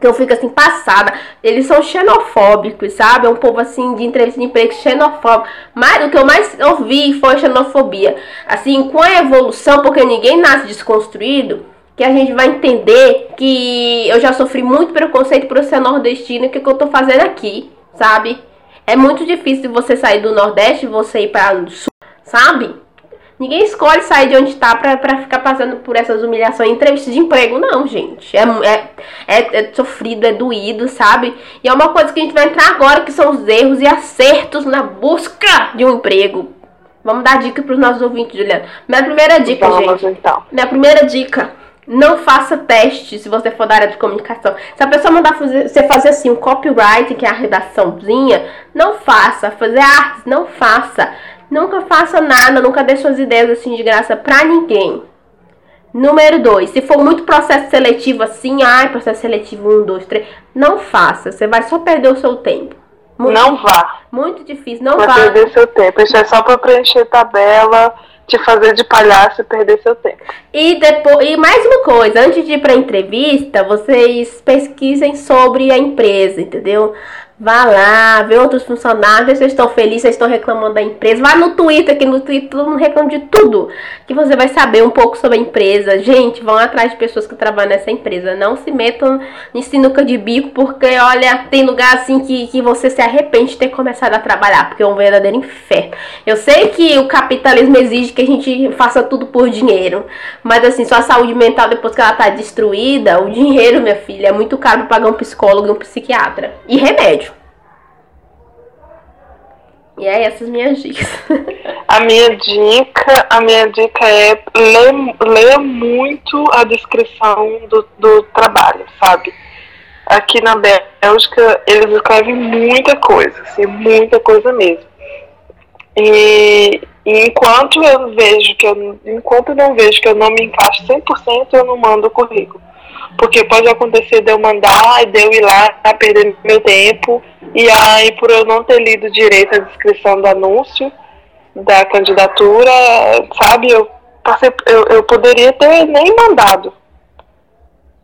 que eu fico assim passada. Eles são xenofóbicos, sabe? É um povo assim de entrevista de emprego xenofóbico. Mas o que eu mais ouvi foi xenofobia. Assim, com a evolução, porque ninguém nasce desconstruído, que a gente vai entender que eu já sofri muito preconceito por ser nordestino, o que, que eu tô fazendo aqui, sabe? É muito difícil você sair do Nordeste e você ir para o Sul, sabe? Ninguém escolhe sair de onde está pra, pra ficar passando por essas humilhações em entrevista de emprego, não, gente. É, é, é, é, sofrido, é doído, sabe? E é uma coisa que a gente vai entrar agora, que são os erros e acertos na busca de um emprego. Vamos dar dica para os nossos ouvintes, Juliana. Minha primeira dica, Vamos, gente. Então. Minha primeira dica. Não faça teste se você for da área de comunicação. Se a pessoa mandar fazer, você fazer assim, um copyright, que é a redaçãozinha, não faça. Fazer artes, não faça. Nunca faça nada, nunca dê suas ideias assim de graça pra ninguém. Número dois, se for muito processo seletivo assim, ai, processo seletivo um, dois, três, não faça. Você vai só perder o seu tempo. Muito não vá. Muito difícil, não vai vá. perder seu tempo. Isso é só para preencher tabela, te fazer de palhaço e perder seu tempo. E depois, e mais uma coisa, antes de ir para entrevista, vocês pesquisem sobre a empresa, entendeu? Vá lá, vê outros funcionários, vocês estão felizes, vocês estão reclamando da empresa. Vá no Twitter, que no Twitter todo mundo reclama de tudo. Que você vai saber um pouco sobre a empresa. Gente, vão atrás de pessoas que trabalham nessa empresa. Não se metam em sinuca de bico, porque olha, tem lugar assim que, que você se arrepende de ter começado a trabalhar, porque é um verdadeiro inferno. Eu sei que o capitalismo exige que a gente faça tudo por dinheiro. Mas assim, sua saúde mental, depois que ela tá destruída, o dinheiro, minha filha, é muito caro pra pagar um psicólogo e um psiquiatra. E remédio. E é essas minhas dicas. [LAUGHS] A minha dica, a minha dica é leia muito a descrição do, do trabalho, sabe? Aqui na Bélgica eles escrevem muita coisa, assim, muita coisa mesmo. E, e enquanto eu vejo que eu, enquanto eu não vejo que eu não me encaixo 100%, eu não mando o currículo. Porque pode acontecer de eu mandar e de eu ir lá perder meu tempo. E aí, por eu não ter lido direito a descrição do anúncio da candidatura, sabe, eu passei, eu, eu poderia ter nem mandado.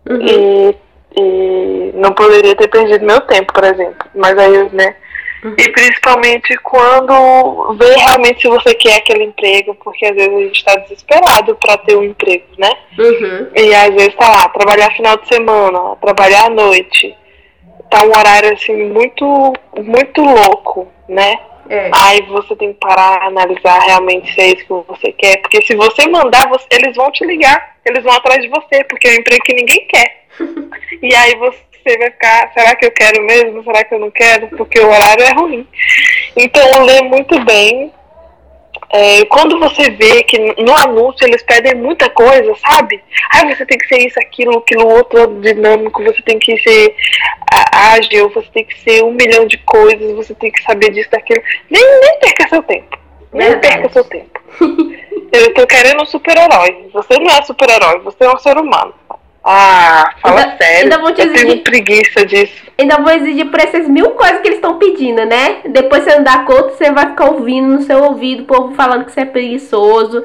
Uhum. E, e não poderia ter perdido meu tempo, por exemplo. Mas aí, né. E principalmente quando vê realmente se você quer aquele emprego, porque às vezes a gente está desesperado para ter um emprego, né? Uhum. E às vezes tá lá, trabalhar final de semana, trabalhar à noite. Tá um horário assim muito, muito louco, né? É. Aí você tem que parar, analisar realmente se é isso que você quer. Porque se você mandar, você, eles vão te ligar, eles vão atrás de você, porque é um emprego que ninguém quer. [LAUGHS] e aí você você vai ficar, será que eu quero mesmo? Será que eu não quero? Porque o horário é ruim. Então, lê muito bem. É, quando você vê que no anúncio eles pedem muita coisa, sabe? Ah, você tem que ser isso, aquilo, aquilo outro dinâmico, você tem que ser ágil, você tem que ser um milhão de coisas, você tem que saber disso, daquilo. Nem, nem perca seu tempo. Nem perca seu tempo. [LAUGHS] Eu tô querendo um super-herói. Você não é super-herói, você é um ser humano. Ah, fala ainda, sério. Ainda vou te exigir, eu tenho preguiça disso. Ainda vou exigir por essas mil coisas que eles estão pedindo, né? Depois você não dá conta, você vai ficar ouvindo no seu ouvido o povo falando que você é preguiçoso.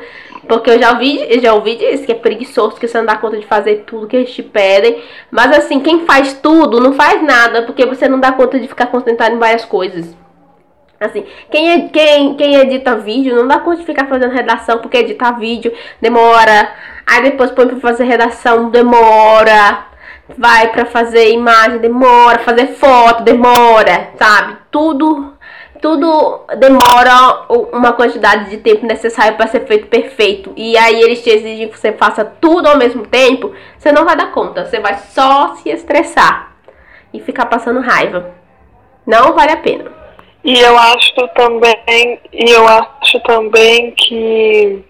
Porque eu já ouvi, eu já ouvi disso, que é preguiçoso, que você não dá conta de fazer tudo que eles te pedem. Mas assim, quem faz tudo não faz nada, porque você não dá conta de ficar concentrado em várias coisas. Assim, quem, é, quem, quem edita vídeo não dá conta de ficar fazendo redação, porque editar vídeo demora. Aí depois põe pra fazer redação, demora. Vai pra fazer imagem, demora. Fazer foto, demora, sabe? Tudo, tudo demora uma quantidade de tempo necessário para ser feito perfeito. E aí eles te exigem que você faça tudo ao mesmo tempo. Você não vai dar conta, você vai só se estressar e ficar passando raiva. Não vale a pena. E eu acho também, e eu acho também que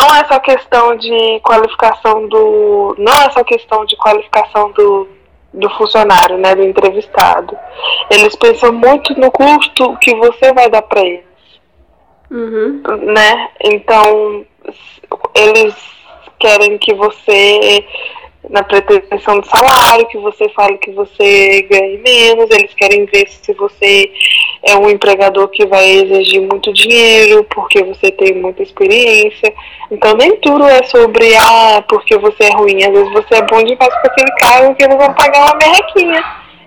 não é só questão de qualificação do. Não é só questão de qualificação do, do funcionário, né? Do entrevistado. Eles pensam muito no custo que você vai dar para eles. Uhum. Né? Então eles querem que você na pretensão de salário, que você fale que você ganhe menos, eles querem ver se você é um empregador que vai exigir muito dinheiro, porque você tem muita experiência. Então nem tudo é sobre ah, porque você é ruim, às vezes você é bom demais para aquele cargo que eles vão pagar uma merrequinha.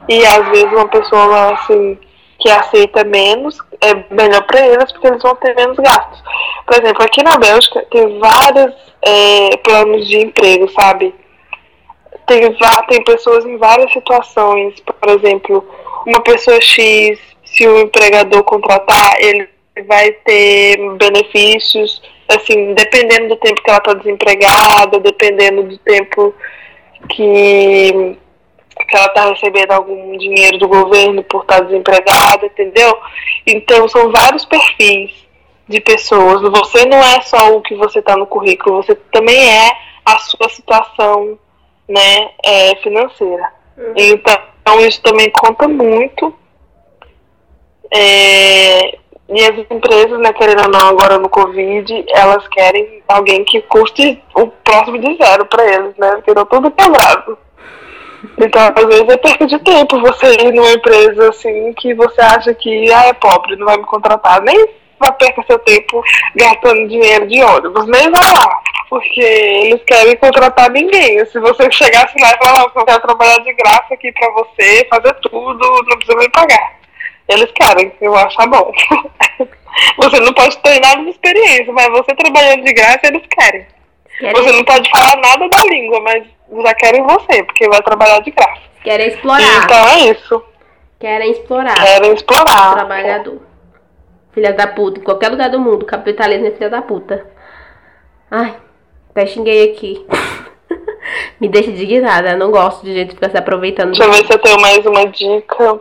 E às vezes uma pessoa assim que aceita menos é melhor para eles porque eles vão ter menos gastos. Por exemplo, aqui na Bélgica tem vários é, planos de emprego, sabe? Tem, tem pessoas em várias situações. Por exemplo, uma pessoa X, se o empregador contratar, ele vai ter benefícios, assim, dependendo do tempo que ela está desempregada, dependendo do tempo que, que ela está recebendo algum dinheiro do governo por estar tá desempregada, entendeu? Então são vários perfis de pessoas. Você não é só o que você está no currículo, você também é a sua situação né, é, financeira. Uhum. Então, isso também conta muito. É, E as empresas, né, querendo ou não, agora no Covid, elas querem alguém que custe o próximo de zero para eles, né? Porque não tudo quebrado. Então, às vezes é perda de tempo você ir numa empresa assim que você acha que ah, é pobre, não vai me contratar. Nem vai perder seu tempo gastando dinheiro de ônibus, nem vai lá. Porque eles querem contratar ninguém. Se você chegasse lá e falar, eu quero trabalhar de graça aqui pra você, fazer tudo, não precisa me pagar. Eles querem, eu acho tá bom. [LAUGHS] você não pode ter nada de experiência, mas você trabalhando de graça, eles querem. querem. Você não pode falar nada da língua, mas já querem você, porque vai trabalhar de graça. Querem explorar. Então é isso. Querem explorar. Querem explorar. O trabalhador. Filha da puta, em qualquer lugar do mundo, capitalismo é filha da puta. Ai, até xinguei aqui. [LAUGHS] Me deixa indignada, eu não gosto de gente ficar se aproveitando. Deixa eu ver se eu tenho mais uma dica.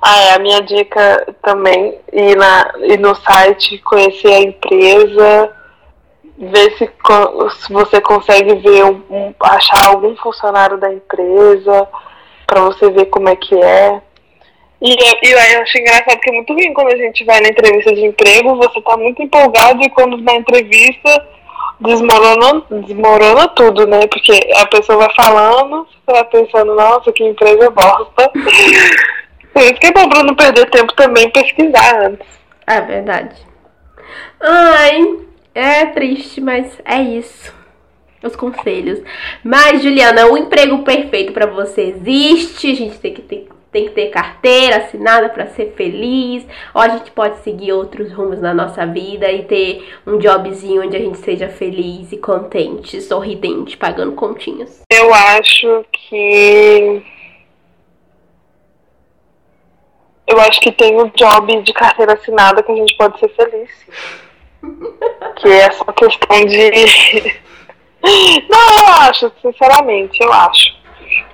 Ah, é, a minha dica também, ir, na, ir no site, conhecer a empresa, ver se, se você consegue ver um, um, achar algum funcionário da empresa para você ver como é que é. E, e eu acho engraçado que é muito ruim quando a gente vai na entrevista de emprego, você tá muito empolgado e quando na entrevista desmorona, desmorona tudo, né? Porque a pessoa vai falando, você vai pensando, nossa, que empresa bosta. [LAUGHS] Por isso que é bom pra não perder tempo também pesquisar antes. É verdade. Ai, é triste, mas é isso. Os conselhos. Mas, Juliana, o emprego perfeito para você existe. A gente tem que ter, tem que ter carteira assinada para ser feliz. Ou a gente pode seguir outros rumos na nossa vida e ter um jobzinho onde a gente seja feliz e contente, sorridente, pagando continhas. Eu acho que eu acho que tem um job de carteira assinada que a gente pode ser feliz. [LAUGHS] que é essa questão de. [LAUGHS] Não, eu acho, sinceramente, eu acho.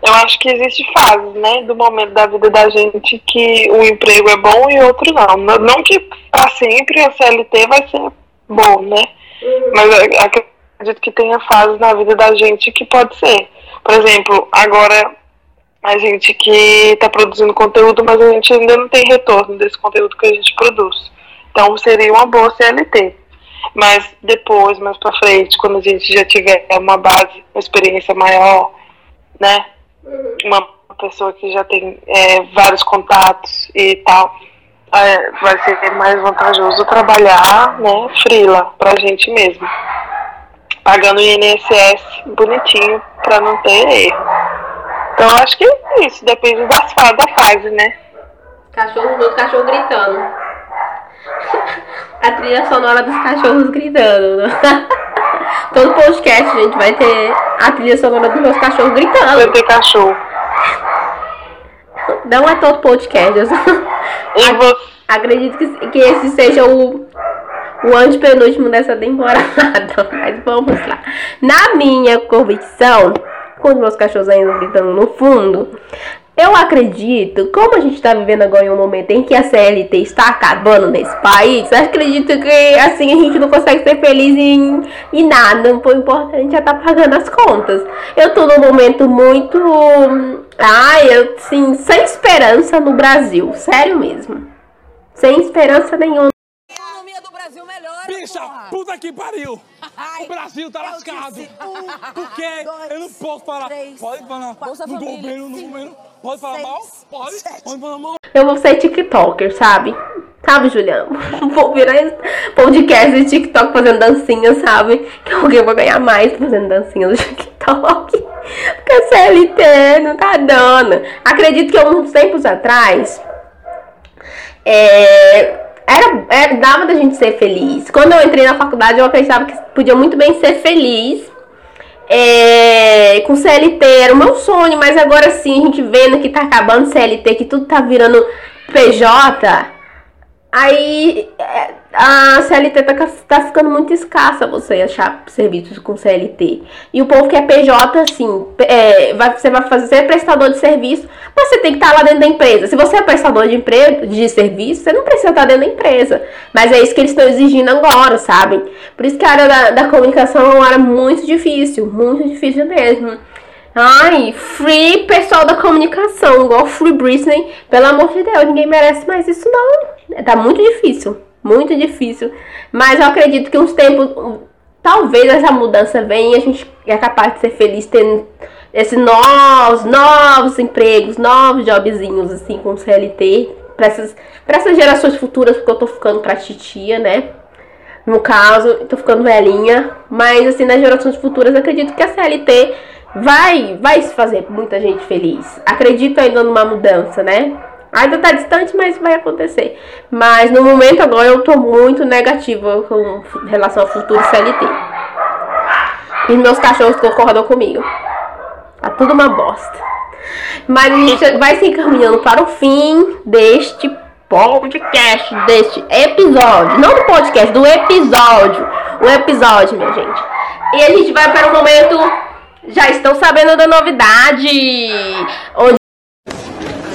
Eu acho que existe fases, né, do momento da vida da gente que o emprego é bom e outro não. Não que para sempre a CLT vai ser bom, né? Uhum. Mas acredito que tenha fases na vida da gente que pode ser. Por exemplo, agora a gente que está produzindo conteúdo, mas a gente ainda não tem retorno desse conteúdo que a gente produz. Então seria uma boa CLT. Mas depois, mais para frente, quando a gente já tiver uma base, uma experiência maior, né? Uma pessoa que já tem é, vários contatos e tal, é, vai ser mais vantajoso trabalhar, né, frila pra gente mesmo. Pagando o INSS bonitinho para não ter erro. Então acho que é isso, depende da fase, né? Cachorro, outro cachorro gritando. [LAUGHS] A trilha sonora dos cachorros gritando. Né? [LAUGHS] Todo podcast, gente, vai ter a trilha sonora dos meus cachorros gritando. Vai ter cachorro. Não é todo podcast. E [LAUGHS] você... Acredito que, que esse seja o, o antepenúltimo dessa temporada. [LAUGHS] Mas vamos lá. Na minha convicção, com os meus cachorros ainda gritando no fundo. Eu acredito, como a gente está vivendo agora em um momento em que a CLT está acabando nesse país, eu acredito que assim a gente não consegue ser feliz em, em nada. O importante é estar tá pagando as contas. Eu tô num momento muito. Ai, eu, assim, sem esperança no Brasil. Sério mesmo. Sem esperança nenhuma. Brasil melhor. Bicha, porra. puta que pariu. Ai, o Brasil tá lascado. Um, Por quê? Dois, eu não posso falar. Três, pode falar Bolsa no família, governo, no governo. Pode falar mal? Pode. Pode falar mal. Eu vou ser TikToker, sabe? Sabe, Juliano? [LAUGHS] Vou virar podcast de TikTok fazendo dancinha, sabe? Que alguém vai ganhar mais fazendo dancinha no [LAUGHS] TikTok. Porque a CLT não tá dando. Acredito que uns tempos atrás. É, era, era, dava da gente ser feliz. Quando eu entrei na faculdade, eu acreditava que podia muito bem ser feliz é, com CLT. Era o meu sonho, mas agora sim, a gente vendo que tá acabando CLT, que tudo tá virando PJ. Aí é, a CLT tá, tá ficando muito escassa você achar serviços com CLT. E o povo quer PJ, assim, é, vai, você vai fazer prestador de serviço, mas você tem que estar tá lá dentro da empresa. Se você é prestador de emprego, de serviço, você não precisa estar tá dentro da empresa. Mas é isso que eles estão exigindo agora, sabe? Por isso que a área da, da comunicação é uma área muito difícil, muito difícil mesmo. Ai, free pessoal da comunicação, igual Free Britney. Pelo amor de Deus, ninguém merece mais isso não. Tá muito difícil, muito difícil. Mas eu acredito que uns tempos, talvez essa mudança venha e a gente é capaz de ser feliz tendo esses novos, novos empregos, novos jobzinhos assim com CLT para essas, pra essas gerações futuras, porque eu tô ficando pra titia, né? No caso, tô ficando velhinha, mas assim, nas gerações futuras, acredito que a CLT vai, vai fazer muita gente feliz. Acredito ainda numa mudança, né? Ainda tá distante, mas vai acontecer. Mas no momento agora eu tô muito negativa com relação ao futuro CLT. E meus cachorros concordam comigo. Tá tudo uma bosta. Mas a gente [LAUGHS] vai se encaminhando para o fim deste podcast, deste episódio. Não do podcast, do episódio. O episódio, minha gente. E a gente vai para o momento. Já estão sabendo da novidade. Onde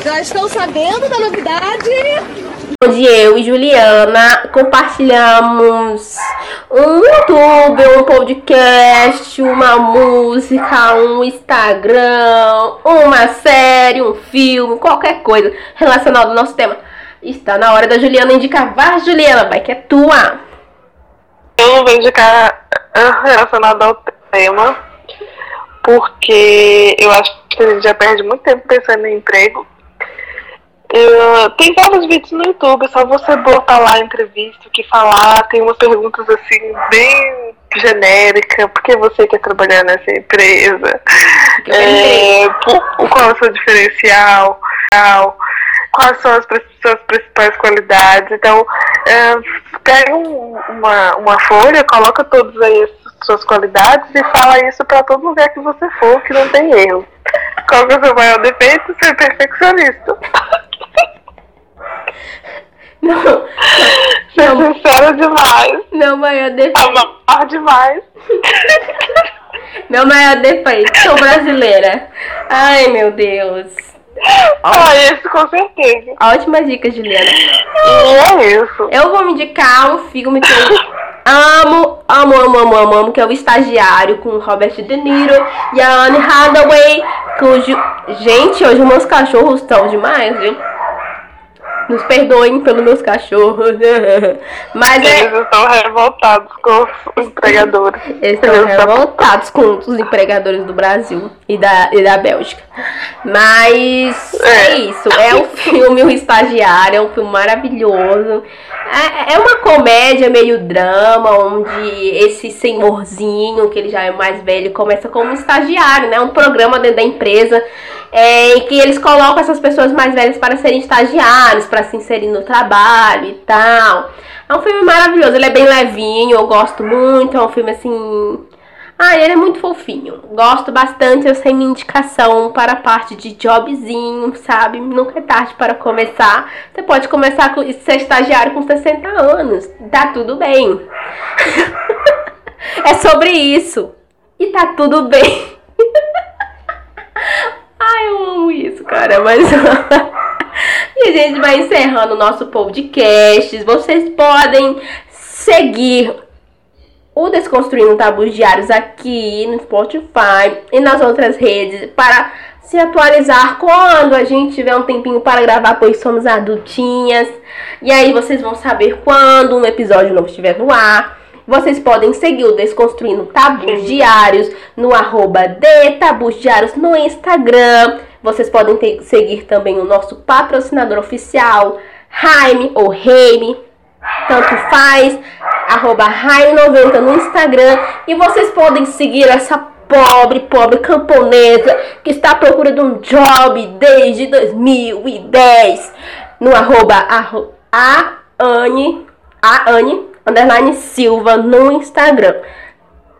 Já estão sabendo da novidade? onde eu e Juliana compartilhamos um YouTube, um podcast, uma música, um Instagram, uma série, um filme, qualquer coisa relacionada ao nosso tema. Está na hora da Juliana indicar. Vai, Juliana, vai que é tua. Eu vou indicar relacionado ao tema, porque eu acho que a gente já perde muito tempo pensando em emprego Uh, tem vários vídeos no YouTube, é só você botar lá a entrevista, o que falar, tem umas perguntas assim, bem genérica, por que você quer trabalhar nessa empresa? É, por, qual é o seu diferencial? Quais são as suas principais qualidades? Então, é, pega um, uma, uma folha, coloca todas aí as suas qualidades e fala isso para todo lugar que você for, que não tem erro. Qual é o seu maior defeito? Ser perfeccionista. Não. [LAUGHS] Ser não. sincero demais. Meu maior defeito. Amar demais. [LAUGHS] Meu maior defeito. Sou brasileira. Ai, meu Deus. Ah, isso com certeza. Ótima dica, Juliana. E é isso. Eu vou me indicar um filme que eu amo, amo, amo, amo, amo, amo, que é o Estagiário com Robert De Niro e a Anne Hathaway, cujo... Gente, hoje meus cachorros estão demais, viu? Nos perdoem pelos meus cachorros. [LAUGHS] Mas é... Eles estão revoltados com os empregadores. Eles estão revoltados com os empregadores do Brasil e da, e da Bélgica. Mas é, é isso. É um [LAUGHS] filme, O Estagiário, é um filme maravilhoso. É, é uma comédia meio drama, onde esse senhorzinho, que ele já é mais velho, começa como estagiário, né? Um programa dentro da empresa é, que eles colocam essas pessoas mais velhas para serem estagiários, para se inserir no trabalho e tal. É um filme maravilhoso, ele é bem levinho, eu gosto muito, é um filme assim. Ah, ele é muito fofinho. Gosto bastante, eu sei minha indicação para a parte de jobzinho, sabe? Nunca é tarde para começar. Você pode começar a ser estagiário com 60 anos. Tá tudo bem. [LAUGHS] é sobre isso. E tá tudo bem. [LAUGHS] Ai, eu amo isso, cara, mas. [LAUGHS] e a gente vai encerrando o nosso podcast. Vocês podem seguir o Desconstruindo Tabus Diários aqui no Spotify e nas outras redes para se atualizar quando a gente tiver um tempinho para gravar, pois somos adultinhas. E aí vocês vão saber quando um episódio novo estiver no ar. Vocês podem seguir o Desconstruindo Tabus Diários no arroba de Tabus Diários no Instagram. Vocês podem ter, seguir também o nosso patrocinador oficial, Jaime ou Reime, tanto faz, arroba Jaime90 no Instagram. E vocês podem seguir essa pobre, pobre camponesa que está à procura de um job desde 2010 no arroba a Anne, a Anne underline Silva no Instagram.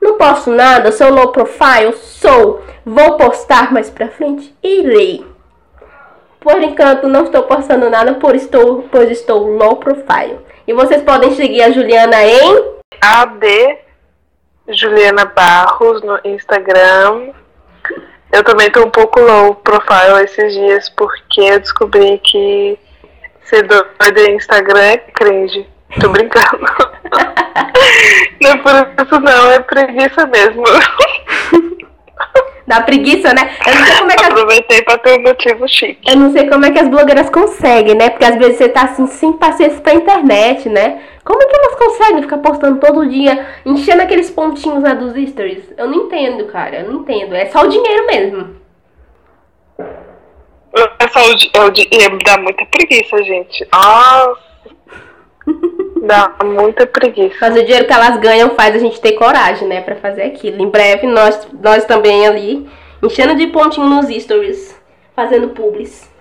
Não posto nada, sou low profile? Sou. Vou postar mais pra frente? Irei. Por enquanto não estou postando nada, por estou, pois estou low profile. E vocês podem seguir a Juliana em AD Juliana Barros no Instagram. Eu também tô um pouco low profile esses dias porque eu descobri que ser doida em Instagram é cringe. Tô brincando. [LAUGHS] não é por isso não, é preguiça mesmo. Dá preguiça, né? Eu não sei como é que as... Aproveitei pra ter um motivo chique. Eu não sei como é que as blogueiras conseguem, né? Porque às vezes você tá assim, sem paciência pra internet, né? Como é que elas conseguem ficar postando todo dia, enchendo aqueles pontinhos lá dos stories? Eu não entendo, cara. Eu não entendo. É só o dinheiro mesmo. É só o, di- é dinheiro, dá muita preguiça, gente. Nossa. Dá muita preguiça. Mas o dinheiro que elas ganham faz a gente ter coragem, né, pra fazer aquilo. Em breve, nós, nós também ali, enchendo de pontinho nos stories, fazendo publis.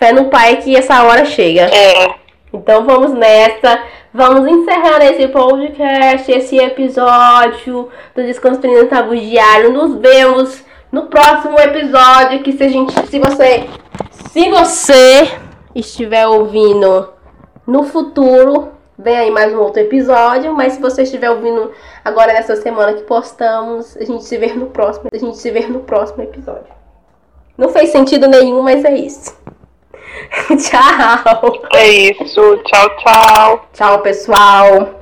Fé no pai que essa hora chega. É. Então vamos nessa. Vamos encerrar esse podcast, esse episódio do Desconstruindo Tabu Diário. Nos vemos no próximo episódio. Que se a gente. Se você. Se você estiver ouvindo no futuro, vem aí mais um outro episódio. Mas se você estiver ouvindo agora nessa semana que postamos, a gente se vê no próximo. A gente se vê no próximo episódio. Não fez sentido nenhum, mas é isso. [LAUGHS] tchau. É isso. Tchau, tchau. Tchau, pessoal.